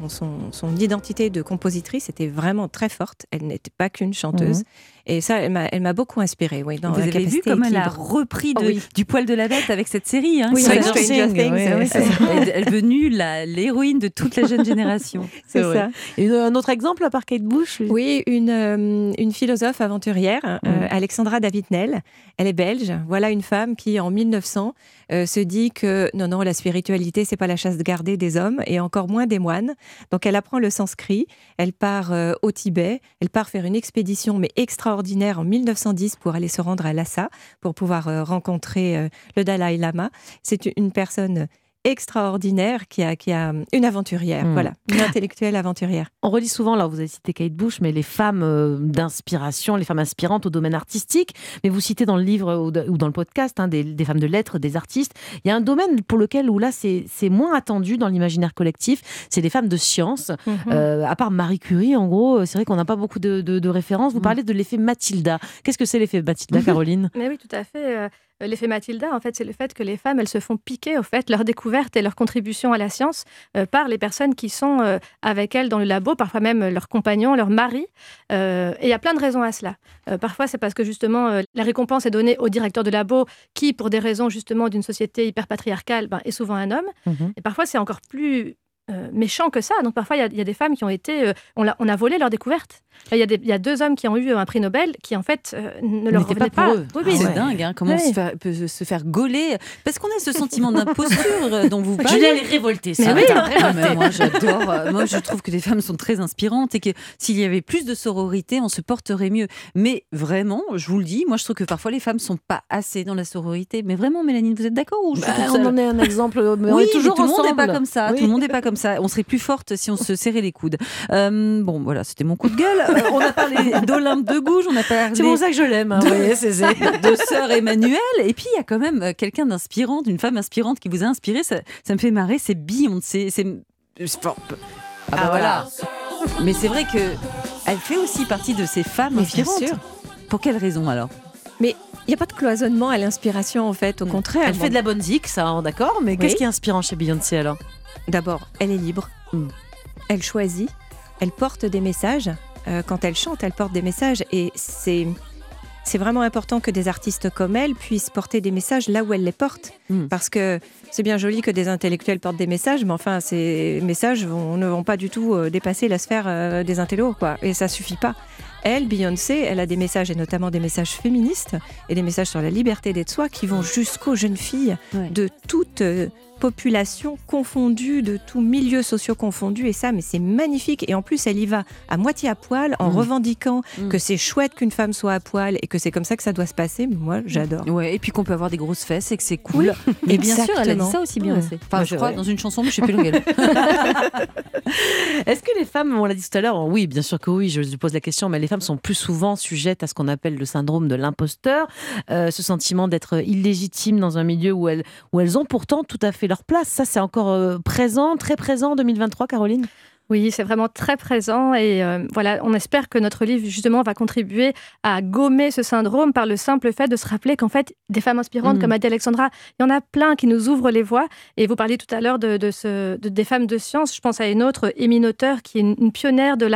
identité de compositrice était vraiment très forte. Elle n'était pas qu'une chanteuse. Et ça, elle m'a beaucoup inspirée. Oui, dans Vous la avez vu capacité comme elle a repris de- Oh oui. du poil de la bête avec cette série hein, Oui, Stranger Things, Things. Elle elle est devenue l'héroïne de toute la jeune génération. C'est ça. Et un autre exemple à part Kate Bush? Oui, une, euh, une philosophe aventurière, euh, Mm. Alexandra David-Nel. Elle est belge. Voilà une femme qui, en 1900, euh, se dit que non, non, la spiritualité, c'est pas la chasse gardée des hommes et encore moins des moines. Donc, elle apprend le sanskrit. Elle part euh, au Tibet. Elle part faire une expédition, mais extraordinaire, en 1910 pour aller se rendre à Lhasa pour pouvoir euh, rencontrer le Dalai Lama. C'est une personne extraordinaire qui a, qui a une aventurière, Mm. voilà, une intellectuelle aventurière. On relit souvent, là vous avez cité Kate Bush, mais les femmes euh, d'inspiration, les femmes inspirantes au domaine artistique. Mais vous citez dans le livre ou de- ou dans le podcast hein, des, des femmes de lettres, des artistes. Il y a un domaine pour lequel où là c'est c'est moins attendu dans l'imaginaire collectif, c'est les femmes de science. Mhm. Euh, à part Marie Curie, en gros, euh, c'est vrai qu'on n'a pas beaucoup de, de- de références. Vous Mm. parlez de l'effet Mathilda. Qu'est-ce que c'est l'effet Mathilda, Caroline? Mais oui, tout à fait. Euh, L'effet Mathilda, en fait, c'est le fait que les femmes, elles se font piquer, au fait, leur découverte et leur contribution à la science euh, par les personnes qui sont euh, avec elles dans le labo, parfois même leurs compagnons, leurs maris. Euh, et il y a plein de raisons à cela. Parfois, c'est parce que justement, la récompense est donnée au directeur de labo, qui, pour des raisons justement d'une société hyper patriarcale, ben, est souvent un homme. Mhm. Et parfois, c'est encore plus euh, méchant que ça. Donc parfois, il y a- y, a des femmes qui ont été... euh, on, l'a- on a volé leur découverte. Il y, a y a deux hommes qui ont eu un prix Nobel qui, en fait, euh, ne leur pas revenaient pas. eux. Oui, oui, Ah c'est ouais. dingue, hein, comment Ouais. se faire- peut se faire gauler. Parce qu'on a ce sentiment d'imposture euh, dont vous parlez. Julien, elle est révoltée. Mais ça. oui, Ah, mais moi j'adore. Euh, Moi je trouve que les femmes sont très inspirantes et que s'il y avait plus de sororité, on se porterait mieux. Mais vraiment, je vous le dis, moi je trouve que parfois les femmes sont pas assez dans la sororité. Mais vraiment, Mélanie, vous êtes d'accord ou je Bah, on en est un exemple. Mais on oui, est toujours mais tout le monde n'est pas comme ça. Oui. Tout le monde n'est pas comme comme ça. On serait plus forte si on se serrait les coudes. Euh, bon, voilà, c'était mon coup de gueule. Euh, on a parlé d'Olympe de Gouges, on a parlé C'est pour ça que je l'aime. hein, de, c'est- de sœur Emmanuel. Et puis, il y a quand même euh, quelqu'un d'inspirant, d'une femme inspirante qui vous a inspiré. Ça, ça me fait marrer, c'est Beyoncé. C'est. Ah, bah voilà. Mais c'est vrai que elle fait aussi partie de ces femmes Mais bien inspirantes. sûr. Pour quelle raison alors? Mais il n'y a pas de cloisonnement à l'inspiration, en fait. Au contraire. Elle fait de la bonne zik, ça, hein, d'accord. Mais qu'est-ce qui est inspirant chez Beyoncé alors? D'abord, elle est libre. Mm. Elle choisit. Elle porte des messages. Euh, quand elle chante, elle porte des messages. Et c'est. C'est vraiment important que des artistes comme elle puissent porter des messages là où elle les porte. Mm. Parce que c'est bien joli que des intellectuels portent des messages, mais enfin, ces messages vont- ne vont pas du tout euh, dépasser la sphère euh, des intellos, quoi. Et ça suffit pas. Elle, Beyoncé, elle a des messages, et notamment des messages féministes, et des messages sur la liberté d'être soi, qui vont jusqu'aux jeunes filles Ouais. de toute euh, population confondue, de tout milieu socio confondu. Et ça, mais c'est magnifique. Et en plus, elle y va à moitié à poil, en Mm. revendiquant Mm. que c'est chouette qu'une femme soit à poil et que c'est comme ça que ça doit se passer. Mais moi, j'adore. Ouais, et puis qu'on peut avoir des grosses fesses et que c'est cool. Oui, Mais bien sûr, elle a dit ça aussi bien. Ouais. Enfin, Ouais, je crois vrai. dans une chanson, mais je sais plus lequel. Est-ce que les femmes, on l'a dit tout à l'heure, oui, bien sûr que oui, je vous pose la question, mais les femmes sont plus souvent sujettes à ce qu'on appelle le syndrome de l'imposteur, euh, ce sentiment d'être illégitime dans un milieu où elles, où elles ont pourtant tout à fait place. Ça, c'est encore euh, présent, très présent en 2023, Caroline? Oui, c'est vraiment très présent et euh, voilà, on espère que notre livre justement va contribuer à gommer ce syndrome par le simple fait de se rappeler qu'en fait, des femmes inspirantes, Mm. comme a dit Alexandra, il y en a plein qui nous ouvrent les voies. Et vous parliez tout à l'heure de, de ce, de- des femmes de science. Je pense à une autre, Émile Noether, qui est une, une pionnière de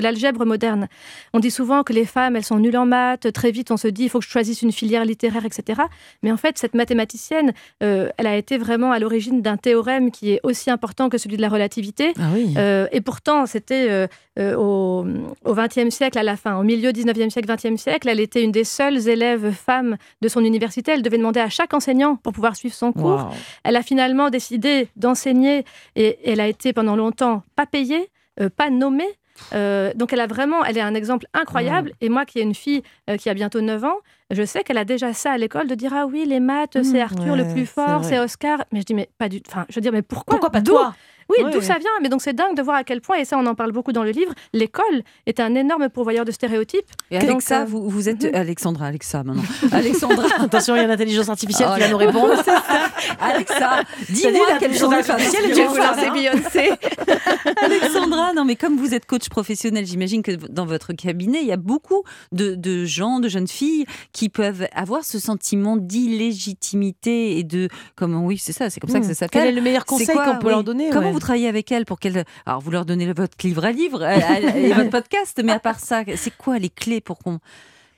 l'algèbre moderne. On dit souvent que les femmes, elles sont nulles en maths. Très vite, on se dit, il faut que je choisisse une filière littéraire, etc. Mais en fait, cette mathématicienne, euh, elle a été vraiment à l'origine d'un théorème qui est aussi important que celui de la relativité. Ah oui. Euh, et pourtant, c'était euh, euh, au XXe siècle, à la fin, au milieu XIXe siècle, XXe siècle, elle était une des seules élèves femmes de son université. Elle devait demander à chaque enseignant pour pouvoir suivre son cours. Elle a finalement décidé d'enseigner et elle a été pendant longtemps pas payée, euh, pas nommée. Euh, donc elle a vraiment, elle est un exemple incroyable. Et moi qui ai une fille euh, qui a bientôt 9 ans, je sais qu'elle a déjà ça à l'école de dire ah oui les maths c'est Arthur le plus fort, c'est Oscar. Mais je dis mais pas du, enfin je veux dire mais pourquoi? Pourquoi pas toi? Oui, Ouais, d'où ouais. ça vient Mais donc c'est dingue de voir à quel point, et ça on en parle beaucoup dans le livre, l'école est un énorme pourvoyeur de stéréotypes. Et Donc, Alexa, euh, vous, vous êtes. Alexandra, Alexa maintenant. Alexandra, Attention, il y a l'intelligence artificielle Oh qui va nous répondre. Alexa, dis-moi quelle l'intelligence journée artificielle, vas vous lancer Beyoncé. Alexandra, non mais comme vous êtes coach professionnel, j'imagine que dans votre cabinet, il y a beaucoup de, de gens, de jeunes filles qui peuvent avoir ce sentiment d'illégitimité et de comment oui c'est ça, c'est comme ça que ça Quel s'appelle. est le meilleur conseil qu'on peut oui. leur donner Comment ouais. vous travaillez avec elles pour qu'elles alors vous leur donnez votre livre à livre euh, et votre podcast, mais à part ça, c'est quoi les clés pour qu'on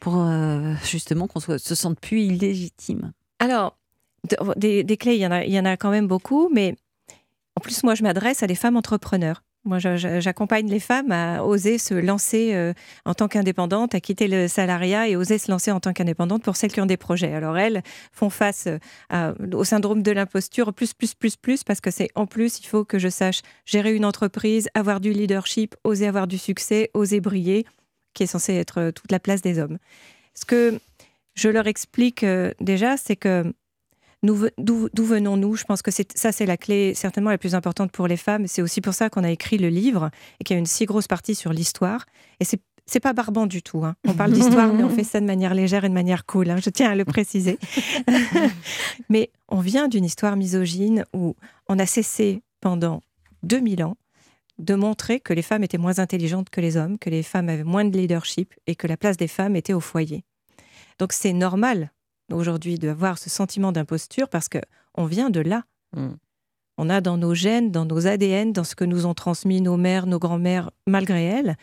pour euh, justement qu'on se sente plus illégitime? Alors, de- des, des clés, il y, en a, il y en a quand même beaucoup, mais en plus, moi, je m'adresse à des femmes entrepreneurs. Moi, j'accompagne les femmes à oser se lancer euh, en tant qu'indépendantes, à quitter le salariat et oser se lancer en tant qu'indépendantes pour celles qui ont des projets. Alors, elles font face euh, au syndrome de l'imposture plus, plus, plus, plus, parce que c'est en plus, il faut que je sache gérer une entreprise, avoir du leadership, oser avoir du succès, oser briller, qui est censé être euh, toute la place des hommes. Ce que je leur explique déjà, c'est que d'où venons-nous? Je pense que ça, c'est la clé certainement la plus importante pour les femmes. C'est aussi pour ça qu'on a écrit le livre et qu'il y a une si grosse partie sur l'histoire. Et c'est c'est pas barbant du tout. hein. On parle d'histoire, mais on fait ça de manière légère et de manière cool. hein. Je tiens à le préciser. mais on vient d'une histoire misogyne où on a cessé pendant 2000 ans de montrer que les femmes étaient moins intelligentes que les hommes, que les femmes avaient moins de leadership et que la place des femmes était au foyer. Donc c'est normal aujourd'hui d'avoir ce sentiment d'imposture parce que on vient de là. Mm. On a dans nos gènes, dans nos ADN, dans ce que nous ont transmis nos mères, nos grands-mères, malgré elles,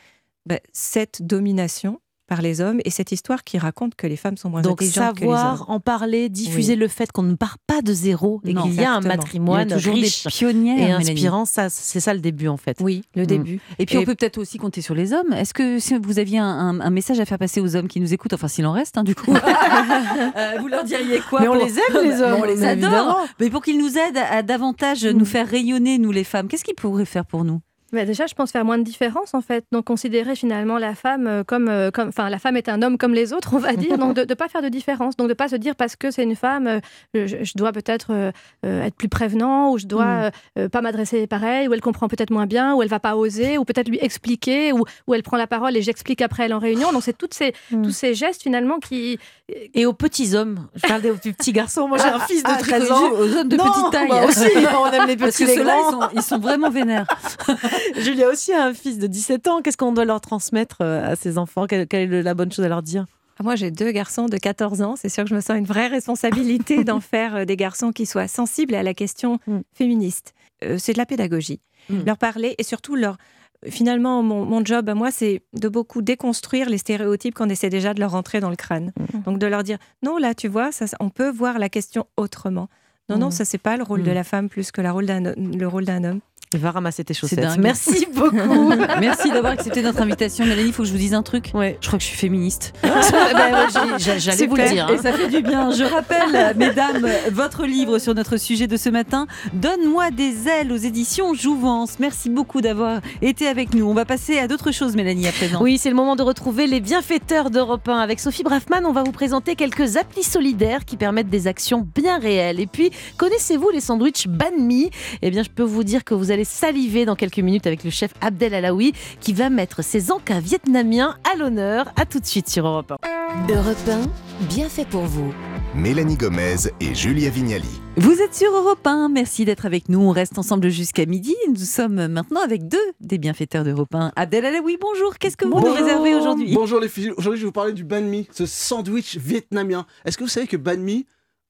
ben, cette domination par les hommes et cette histoire qui raconte que les femmes sont moins Donc intelligentes que les hommes. savoir, en parler, diffuser le fait qu'on ne part pas de zéro et qu'il y a un matrimoine Il y a toujours riche des pionnières, et inspirant. Ça, c'est ça le début en fait. Oui, le Mm. début. Et puis Et- on peut peut-être aussi compter sur les hommes. Est-ce que si vous aviez un, un- un message à faire passer aux hommes qui nous écoutent, enfin s'il en reste hein, du coup, euh, vous leur diriez quoi Mais on pour- les aime les hommes, on les adore. Mais pour qu'ils nous aident à davantage nous faire rayonner, nous les femmes, qu'est-ce qu'ils pourraient faire pour nous? Bah, déjà, je pense faire moins de différence en fait. Donc considérer finalement la femme euh, comme, euh, comme, enfin la femme est un homme comme les autres, on va dire. Donc de ne pas faire de différence. Donc de pas se dire parce que c'est une femme, euh, je, je dois peut-être euh, être plus prévenant ou je dois euh, pas m'adresser pareil ou elle comprend peut-être moins bien ou elle va pas oser ou peut-être lui expliquer ou, ou elle prend la parole et j'explique après elle en réunion. Donc c'est toutes ces, Mm. tous ces gestes finalement qui Et aux petits hommes, je parle des aux petits garçons. Moi, j'ai un fils de Ah, 13 très ans. aux hommes de Non, petite taille. bah aussi, on aime les Parce petits que les ceux-là, grands. ils sont, ils sont vraiment vénères. Julia aussi a un fils de 17 ans. Qu'est-ce qu'on doit leur transmettre euh, à ses enfants? Quelle, est la bonne chose à leur dire? Ah, Moi, j'ai deux garçons de 14 ans. C'est sûr que je me sens une vraie responsabilité d'en faire euh, des garçons qui soient sensibles à la question Mm. féministe. Euh, c'est de la pédagogie. Mm. Leur parler et surtout leur. Finalement, mon, mon job à moi, c'est de beaucoup déconstruire les stéréotypes qu'on essaie déjà de leur rentrer dans le crâne. Mm. Donc de leur dire non, là, tu vois, ça, on peut voir la question autrement. Non, non, ça, c'est pas le rôle de la femme plus que la rôle d'un- le rôle d'un homme. Et va ramasser tes chaussettes. dingue. Merci beaucoup. Merci d'avoir accepté notre invitation. Mélanie, il faut que je vous dise un truc. Ouais. Je crois que je suis féministe. Ben ouais, J'allais vous le dire. Et hein. ça fait du bien. Je rappelle, mesdames, votre livre sur notre sujet de ce matin, Donne-moi des ailes aux éditions Jouvence. Merci beaucoup d'avoir été avec nous. On va passer à d'autres choses, Mélanie, à présent. Oui, c'est le moment de retrouver les bienfaiteurs d'Europe 1. Avec Sophie Braffman, on va vous présenter quelques applis solidaires qui permettent des actions bien réelles. Et puis, connaissez-vous les sandwichs banh mi? Eh bien, je peux vous dire que vous allez saliver dans quelques minutes avec le chef Abdel Alaoui qui va mettre ses encas vietnamiens à l'honneur. À tout de suite sur Europe 1. Europe 1, bien fait pour vous. Mélanie Gomez et Julia Vignali. Vous êtes sur Europe 1. Merci d'être avec nous. On reste ensemble jusqu'à midi. Nous sommes maintenant avec deux des bienfaiteurs d'Europe 1. Abdel Alaoui, bonjour. Qu'est-ce que vous nous réservez aujourd'hui? Bonjour les filles, aujourd'hui je vais vous parler du banh mi, ce sandwich vietnamien. Est-ce que vous savez que banh mi,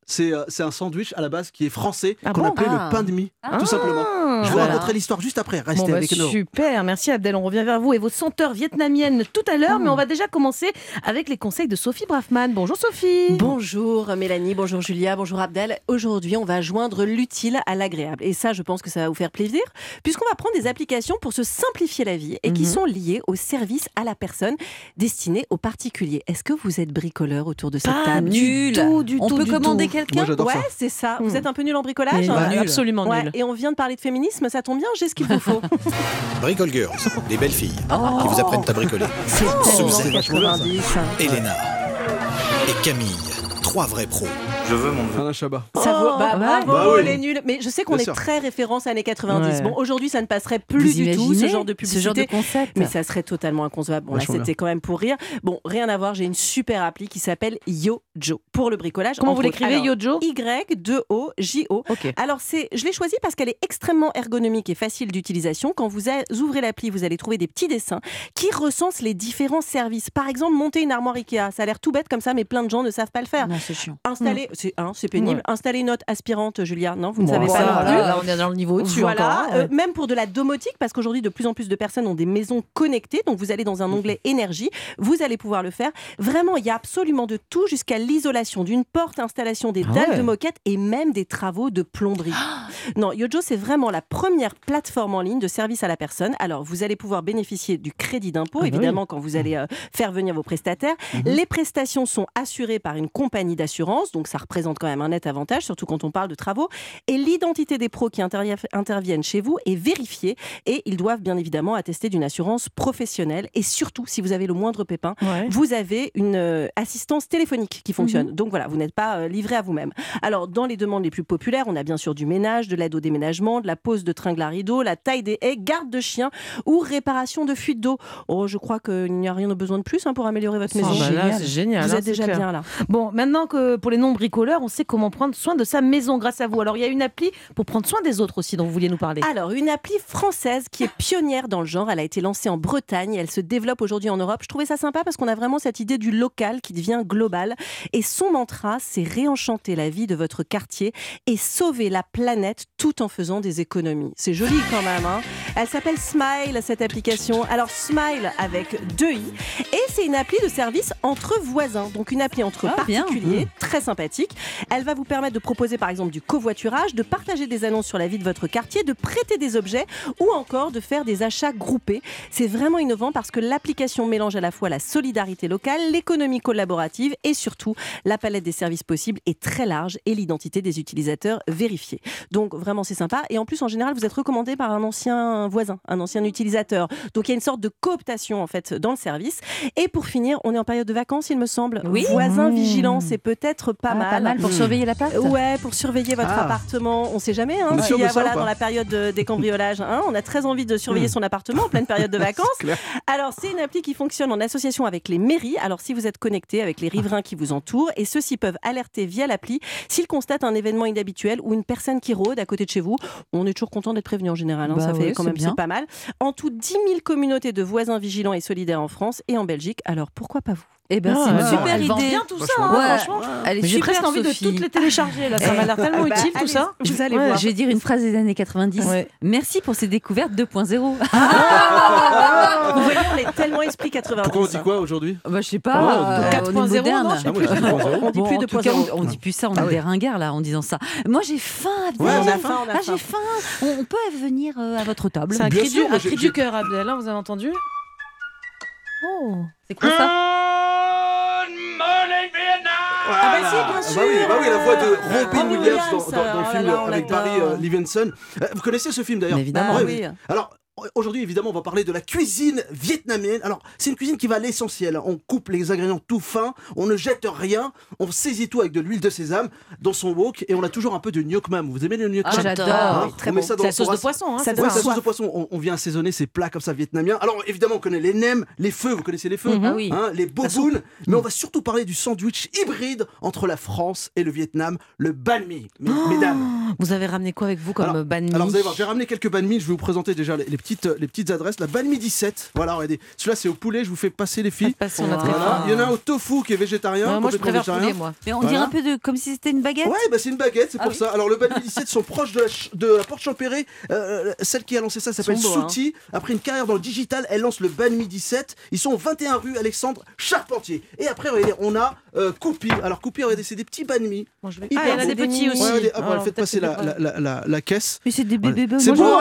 c'est euh, c'est un sandwich à la base qui est français, Ah qu'on bon appelait Ah. le pain de mie, tout simplement. Je vous Voilà. raconterai l'histoire juste après, restez Bon, bah, avec nous. super, merci Abdel. On revient vers vous et vos senteurs vietnamiennes tout à l'heure, mais on va déjà commencer avec les conseils de Sophie Braffman. Bonjour Sophie. Bonjour Mélanie, bonjour Julia, bonjour Abdel. Aujourd'hui, on va joindre l'utile à l'agréable. Et ça, je pense que ça va vous faire plaisir, puisqu'on va prendre des applications pour se simplifier la vie et qui Mhm. sont liées au service à la personne destinées aux particuliers. Est-ce que vous êtes bricoleur autour de cette Pas table du tout, du On tout, peut du commander tout. Quelqu'un Ouais, ça. c'est ça. Hmm. Vous êtes un peu nul en bricolage Bah, hein absolument Ouais, nul. Et on vient de parler de féminisme, ça tombe bien, j'ai ce qu'il vous faut. Bricole Girls, les belles filles qui vous apprennent à bricoler. C'est Suzanne, 90. Elena et Camille, trois vrais pros. Je veux mon Alain Chabat. Ça vaut, bah, ouais. bravo Bah oui. les nuls. Mais je sais qu'on est sûr. très référence années 90. Ouais. Bon, aujourd'hui, ça ne passerait Vous plus du tout ce genre de publicité. Ce genre de concept. Mais ça serait totalement inconcevable. Bon, là, c'était quand même pour rire. Bon, rien à voir, j'ai une super appli qui s'appelle Yojo pour le bricolage. Comment vous l'écrivez, Yojo Y-2-O-J-O. Ok. Alors, c'est, je l'ai choisi parce qu'elle est extrêmement ergonomique et facile d'utilisation. Quand vous a- ouvrez l'appli, vous allez trouver des petits dessins qui recensent les différents services. Par exemple, monter une armoire Ikea. Ça a l'air tout bête comme ça, mais plein de gens ne savent pas le faire. Non, c'est chiant. Installer, c'est, hein, c'est pénible. Installer une note aspirante, Julia. Non, vous ne Bon, savez ça, pas non plus. là, on est dans le niveau au-dessus Voilà, encore, hein, euh, ouais. même pour de la domotique, parce qu'aujourd'hui de plus en plus de personnes ont des maisons connectées, donc vous allez dans un onglet énergie, vous allez pouvoir le faire. Vraiment, il y a absolument de tout, jusqu'à l'isolation d'une porte, installation des Ah dalles ouais. de moquette et même des travaux de plomberie. non, Yojo, c'est vraiment la première plateforme en ligne de service à la personne. Alors, vous allez pouvoir bénéficier du crédit d'impôt, Ah bah évidemment, quand vous allez euh, faire venir vos prestataires. Les prestations sont assurées par une compagnie d'assurance, donc ça représente quand même un net avantage, surtout quand on parle de travaux. Et l'identité des pros qui intervie- interviennent chez vous est vérifiée et ils doivent bien évidemment attester d'une assurance professionnelle. Et surtout, si vous avez le moindre pépin, Ouais. vous avez une euh, assistance téléphonique qui fonctionne. Donc voilà, vous n'êtes pas euh, livré à vous-même. Alors, dans les demandes les plus populaires, on a bien sûr du ménage, de l'aide au déménagement, de la pose de tringles à rideaux, la taille des haies, garde de chiens ou réparation de fuites d'eau. Oh, je crois qu'il n'y a rien de besoin de plus hein, pour améliorer votre maison. Ah bah là, c'est génial. Vous hein, êtes c'est déjà clair. bien là. Bon, maintenant que pour les on sait comment prendre soin de sa maison grâce à vous. Alors, il y a une appli pour prendre soin des autres aussi dont vous vouliez nous parler. Alors, une appli française qui est pionnière dans le genre. Elle a été lancée en Bretagne. Elle se développe aujourd'hui en Europe. Je trouvais ça sympa parce qu'on a vraiment cette idée du local qui devient global. Et son mantra, c'est réenchanter la vie de votre quartier et sauver la planète tout en faisant des économies. C'est joli quand même. hein. Elle s'appelle Smile, cette application. Alors, Smile avec deux i. Et c'est une appli de service entre voisins. Donc, une appli entre Ah, bien. particuliers, très sympathique. Elle va vous permettre de proposer par exemple du covoiturage, de partager des annonces sur la vie de votre quartier, de prêter des objets ou encore de faire des achats groupés. C'est vraiment innovant parce que l'application mélange à la fois la solidarité locale, l'économie collaborative et surtout la palette des services possibles est très large et l'identité des utilisateurs vérifiée. Donc Donc vraiment c'est sympa. Et en plus en général vous êtes recommandé par un ancien voisin, un ancien utilisateur. Donc il y a une sorte de cooptation en fait dans le service. Et pour finir, on est en période de vacances il me semble. Oui. Voisin Mmh. vigilant, c'est peut-être pas Ah, mal. Pas mal pour surveiller l'appart. Ouais, pour surveiller votre Ah. appartement. On sait jamais. Hein, On est s'il sûr y a, voilà, dans la période de- des cambriolages, hein, on a très envie de surveiller son appartement en pleine période de vacances. Alors, c'est une appli qui fonctionne en association avec les mairies. Alors, si vous êtes connecté avec les riverains qui vous entourent, et ceux-ci peuvent alerter via l'appli s'ils constatent un événement inhabituel ou une personne qui rôde à côté de chez vous. On est toujours content d'être prévenu en général. hein, Bah ça ouais, fait quand même bien. c'est pas mal. En tout, 10 000 communautés de voisins vigilants et solidaires en France et en Belgique. Alors, pourquoi pas vous? Eh ben, Ah, c'est une ouais. super Elle vend idée. bien tout ça, hein, franchement. Elle est Mais J'ai super, presque envie de toutes les télécharger là, ça m'a l'air tellement ben, utile tout ça. allez, Vous allez Ouais. voir. Je vais dire une phrase des années 90. Ouais. Merci pour ces découvertes 2.0. Vous voyez, on est tellement esprit 90. Pourquoi on dit quoi aujourd'hui Bah, je sais pas. euh, 4.0, on est moderne. non, je sais Ah, moi, je dis 2.0. On dit plus en de tout cas, 2.0. on, on dit plus ça, on Ah est des ringards là en disant ça. Moi j'ai faim. On a faim, on a ah, faim. j'ai faim. On, peut venir euh, à votre table. C'est un cri, du, cœur, Abdel. Là, vous avez entendu? Oh, C'est quoi ça? Ah bah si, bien Ah sûr. bah oui, bah oui, la voix de Robin Robin Williams dans, Williams, dans- dans le oh film là là, on avec. Barry euh, Levinson. Euh, Vous connaissez ce film d'ailleurs? Évidemment. Ah Ouais, oui. Alors, aujourd'hui, évidemment, on va parler de la cuisine vietnamienne. Alors, c'est une cuisine qui va à l'essentiel. On coupe les ingrédients tout fins, on ne jette rien, on saisit tout avec de l'huile de sésame dans son wok et on a toujours un peu de gnoc mam. Vous aimez le gnoc Ah, mam j'adore. Hein? Oui, très on bon. ça dans C'est la sauce de poisson. Hein, Ça? Ouais, la sauce de poisson. On, on vient assaisonner ces plats comme ça vietnamiens. Alors évidemment, on connaît les nems, les feux. Vous connaissez les feux? Ah oui. Hein, les bobounes. Mais on va surtout parler du sandwich hybride entre la France et le Vietnam, le banh mi, mes- mesdames. Vous avez ramené quoi avec vous comme Alors- banh mi? Alors vous allez voir, j'ai ramené quelques banh mi. Je vais vous présenter déjà les, les petites, les petites adresses. La banh mi 17. Voilà, regardez. Celui-là, c'est au poulet. Je vous fais passer les filles. Passe, Voilà. Il y en a un au tofu qui est végétarien. Ouais, moi, je préfère végétarien. poulet, moi. Mais on Voilà. dirait un peu de comme si c'était une baguette. Ouais, bah c'est une baguette, c'est Ah pour oui. ça. Alors le banh mi 17 sont proches de la, ch- de la porte Champéré. Euh, celle qui a lancé ça s'appelle hein. Souti. Après une carrière dans le digital, elle lance le banh mi 17. Ils sont au 21 rue Alexandre Charpentier. Et après, regardez, on a euh, Coupi. Alors Coupi, regardez, c'est des petits vais- Hyper Ah, il y en a des petits aussi. Ouais, regardez, hop, Ah, voilà, faites passer la, c'est la, la, la- la caisse. Mais c'est des bébés C'est bon,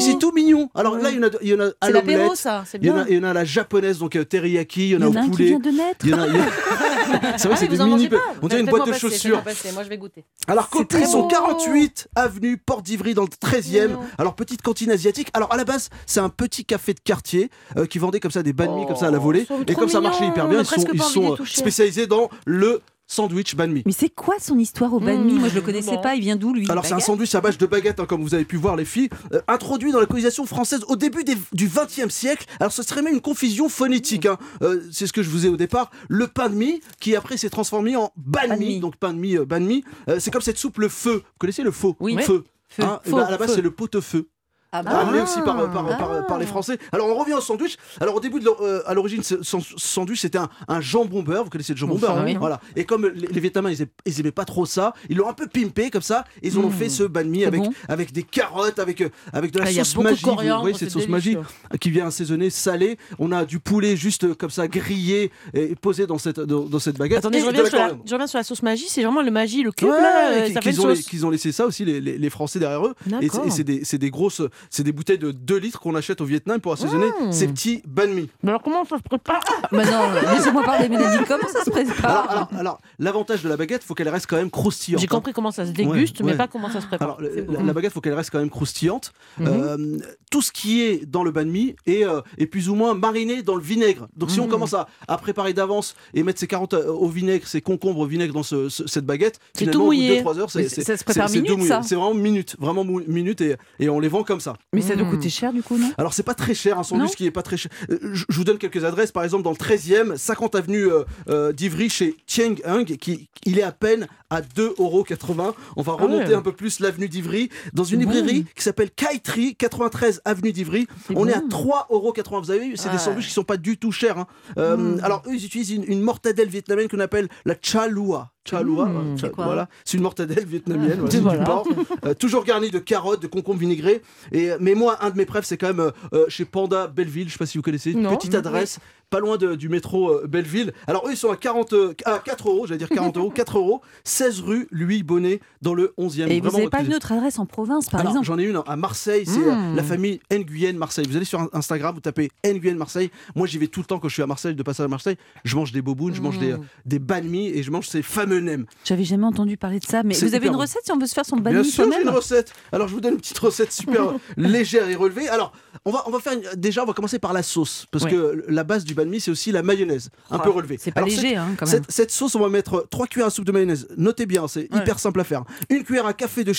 mi. C'est tout mignon. Alors là, il y en a, il y en a à l'apéro, ça. C'est Il y, en bien. a, il y en a à la japonaise, donc euh, teriyaki. Il y en Il a y au en a un qui poulet. vient de naître. Il y en a- il y a- c'est vrai, Ah c'est des mini. pas On dirait une boîte de chaussures. Moi, je vais goûter. Alors, ils sont beau. 48 avenue Porte d'Ivry dans le 13e. Mignon. Alors, petite cantine asiatique. Alors, à la base, c'est un petit café de quartier euh, qui vendait comme ça des banh comme ça à la volée. Oh, Et trop comme ça marchait hyper bien, ils sont, euh, spécialisés dans le sandwich banh mi. Mais c'est quoi son histoire au banh mi? Mmh, Moi je le connaissais bon. pas. Il vient d'où lui Alors c'est un sandwich à base de baguette, hein, comme vous avez pu voir les filles, euh, introduit dans la colonisation française au début des- du XXe siècle. Alors ce serait même une confusion phonétique. hein. Euh, c'est ce que je vous ai au départ. Le pain de mie, qui après s'est transformé en banh mi. Donc pain de mie, euh, banh mi. Euh, c'est comme cette soupe le feu. Vous connaissez le faux Oui. Feu. Feu. Hein, Faux, ben, à la base c'est le pot-au-feu. Ah Ramené aussi par, par, par- Ah. par les Français. Alors on revient au sandwich. Alors au début, de euh, à l'origine, ce sandwich c'était un, un jambon beurre. Vous connaissez le jambon beurre, Enfin, hein oui. voilà. Et comme les, les Vietnamiens ils, ils aimaient pas trop ça, ils l'ont un peu pimpé comme ça. Et ils ont Mmh. fait ce banh mi avec bon avec des carottes, avec euh, avec de la Ah, sauce magie. Vous voyez cette sauce magie délicieux. qui vient assaisonner, salée. On a du poulet juste euh, comme ça grillé et posé dans cette dans, dans cette baguette. Attendez, je reviens, sur la, coriandre. je reviens sur la sauce magie. C'est vraiment le magie, le cube, Ouais, là. qu'ils- ont, qu'ils ont laissé ça aussi les, les- les Français derrière eux et c'est- D'accord. et c'est des, c'est des grosses c'est des bouteilles de 2 litres qu'on achète au Vietnam pour assaisonner Mmh. ces petits banh mi Mais alors, comment ça se prépare? Maintenant, laissez-moi parler, Mélanie. Comment ça se prépare? alors, l'avantage de la baguette faut qu'elle reste quand même croustillante J'ai compris comment ça se déguste, Ouais, mais pas comment ça se prépare. Alors, la, la baguette, faut qu'elle reste quand même croustillante. Euh, tout ce qui est dans le banh mi est, euh, est plus ou moins mariné dans le vinaigre. Donc, si on Mhm. commence à, à préparer d'avance et mettre ses carottes euh, au vinaigre, ses concombres au vinaigre dans ce- ce- cette baguette, finalement, tout au bout de mouillé. 2-3 heures, Mais c'est minute. C'est vraiment minute, vraiment minute et, et on les vend comme ça. Mais ça doit Mmh. coûter cher du coup, non? Alors c'est pas très cher, un sandwich Non qui est pas très cher. Euh, Je vous donne quelques adresses, par exemple dans le 13e, 50 avenue euh, euh, d'Ivry chez Tieng Hung, qui il est à peine à 2,80€. On va Ah remonter ouais. un peu plus l'avenue d'Ivry dans une librairie qui s'appelle Kaitri, 93 avenue d'Ivry. On est à 3,80€. Vous avez vu, c'est Ouais. des sandwichs qui sont pas du tout chers. hein. Euh, Mm. Alors eux, ils utilisent une, une mortadelle vietnamienne qu'on appelle la chalua. Chalua, Mm. euh, quoi voilà, c'est une mortadelle vietnamienne, voilà, du porc. Euh, toujours garni de carottes, de concombres vinaigrés. Et, mais moi, un de mes préfs, c'est quand même euh, euh, chez Panda Belleville. Je sais pas si vous connaissez. Une Non. petite adresse. Pas loin de- du métro euh, Belleville. Alors eux, ils sont à, 40, euh, à 4 euros, j'allais dire 40 euros, 4 euros, 16 rue Louis Bonnet dans le 11e. Et vous n'avez pas une autre adresse en province, par Alors, exemple j'en ai une à Marseille, c'est Mmh. euh, la famille Nguyen Marseille. Vous allez sur Instagram, vous tapez Nguyen Marseille. Moi, j'y vais tout le temps quand je suis à Marseille, de passage à Marseille. Je mange des bobounes, je mange des, Mmh. des banh mi et je mange ces fameux nems. J'avais jamais entendu parler de ça, mais vous avez une bon. recette si on veut se faire son banh Bien sûr, j'ai une recette. Alors, je vous donne une petite recette super légère et relevée. Alors, on va, on va faire une- déjà, on va commencer par la sauce parce Ouais. que la base du banh mi, c'est aussi la mayonnaise, un peu relevée. c'est pas Alors, léger, cette- hein, quand même. Cette, cette sauce, on va mettre 3 cuillères à soupe de mayonnaise. Notez bien, c'est Ouais. hyper simple à faire. Une cuillère à café de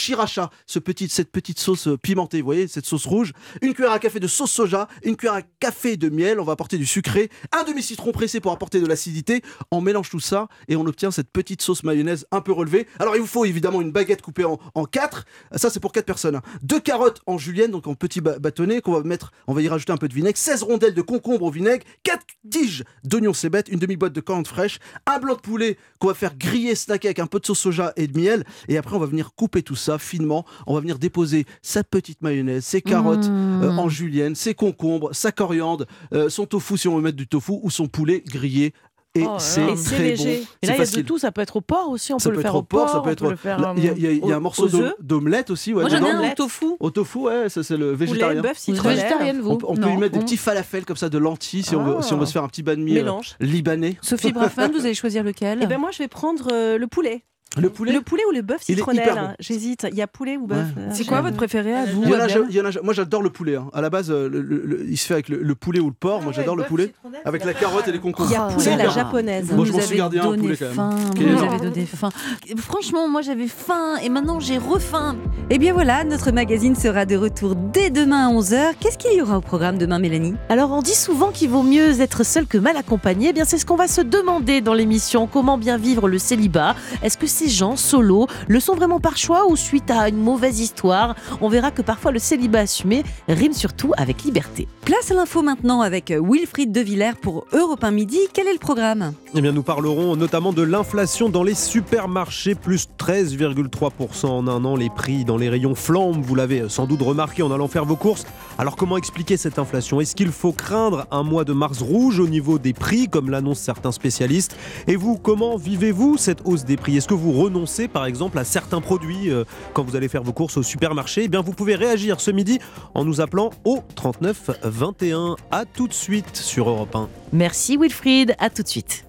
ce petit, cette petite sauce euh, pimentée, vous voyez, cette sauce rouge. Une cuillère à café de sauce soja. Une cuillère à café de miel. On va apporter du sucré. Un demi-citron pressé pour apporter de l'acidité. On mélange tout ça et on obtient cette petite sauce mayonnaise un peu relevée. Alors, il vous faut évidemment une baguette coupée en, en quatre. Ça, c'est pour quatre personnes. hein. Deux carottes en julienne, donc en petits ba- bâtonnets, qu'on va mettre, on va y rajouter un peu de vinaigre. 16 rondelles de concombre au vinaigre. 4 tiges d'oignons cébettes. Une demi-boîte de carottes fraîches. Un blanc de poulet qu'on va faire griller, snacker avec un peu de sauce soja et de miel. Et après, on va venir couper tout ça finement. On va venir déposer sa petite mayonnaise, ses carottes Mmh. euh, en julienne, ses concombres, sa coriandre, euh, son tofu si on veut mettre du tofu ou son poulet grillé. Et Oh là c'est très Et léger. bon. Et là, C'est il y a de tout. Ça peut être au porc aussi. On Ça peut, le faire au porc, ça peut être. Il y a, euh, un morceau d'omelette aussi. Ouais, Moi, j'en ai dedans. un au tofu. Au tofu, ouais, ça c'est le végétarien. bœuf, végétarienne, vous On, peut- on peut Non. y mettre des petits falafels comme ça de lentilles si, on, veut, si on veut se faire un petit banh mi euh, Mélange. libanais. Sophie Braffman, vous allez choisir lequel? Eh ben moi, je vais prendre euh, le poulet. Le poulet Le poulet ou le bœuf Il est citronnelle hyper bon. J'hésite. Il y a poulet ou bœuf Ouais. euh, C'est quoi votre préféré à vous il y en a, Adèle il y en a- moi j'adore le poulet. hein. À la base, euh, le- le- le- il se fait avec le, le poulet ou le porc. moi j'adore le poulet. Avec la carotte et les concombres. Il y a Oh, poulet à la japonaise. Vous Moi, je m'en suis gardé un poulet, quand même. vous nous énorme. avez donné faim. Franchement, moi j'avais faim et maintenant j'ai refaim. Et Eh bien voilà, notre magazine sera de retour dès demain à 11h. Qu'est-ce qu'il y aura au programme demain, Mélanie? Alors on dit souvent qu'il vaut mieux être seul que mal accompagné. Eh bien c'est ce qu'on va se demander dans l'émission. Comment bien vivre le célibat? Est-ce que ces gens solos le sont vraiment par choix ou suite à une mauvaise histoire? On verra que parfois le célibat assumé rime surtout avec liberté. Place à l'info maintenant avec Wilfried De Villers pour Europe 1 Midi. Quel est le programme? Eh bien, nous parlerons notamment de l'inflation dans les supermarchés, plus 13,3% en un an. Les prix dans les rayons flambent, vous l'avez sans doute remarqué en allant faire vos courses. Alors comment expliquer cette inflation? Est-ce qu'il faut craindre un mois de mars rouge au niveau des prix, comme l'annoncent certains spécialistes? Et vous, comment vivez-vous cette hausse des prix? Est-ce que vous renoncez par exemple à certains produits euh, quand vous allez faire vos courses au supermarché Eh bien, vous pouvez réagir ce midi en nous appelant au 39 21. A tout de suite sur Europe 1. Merci Wilfried, à tout de suite.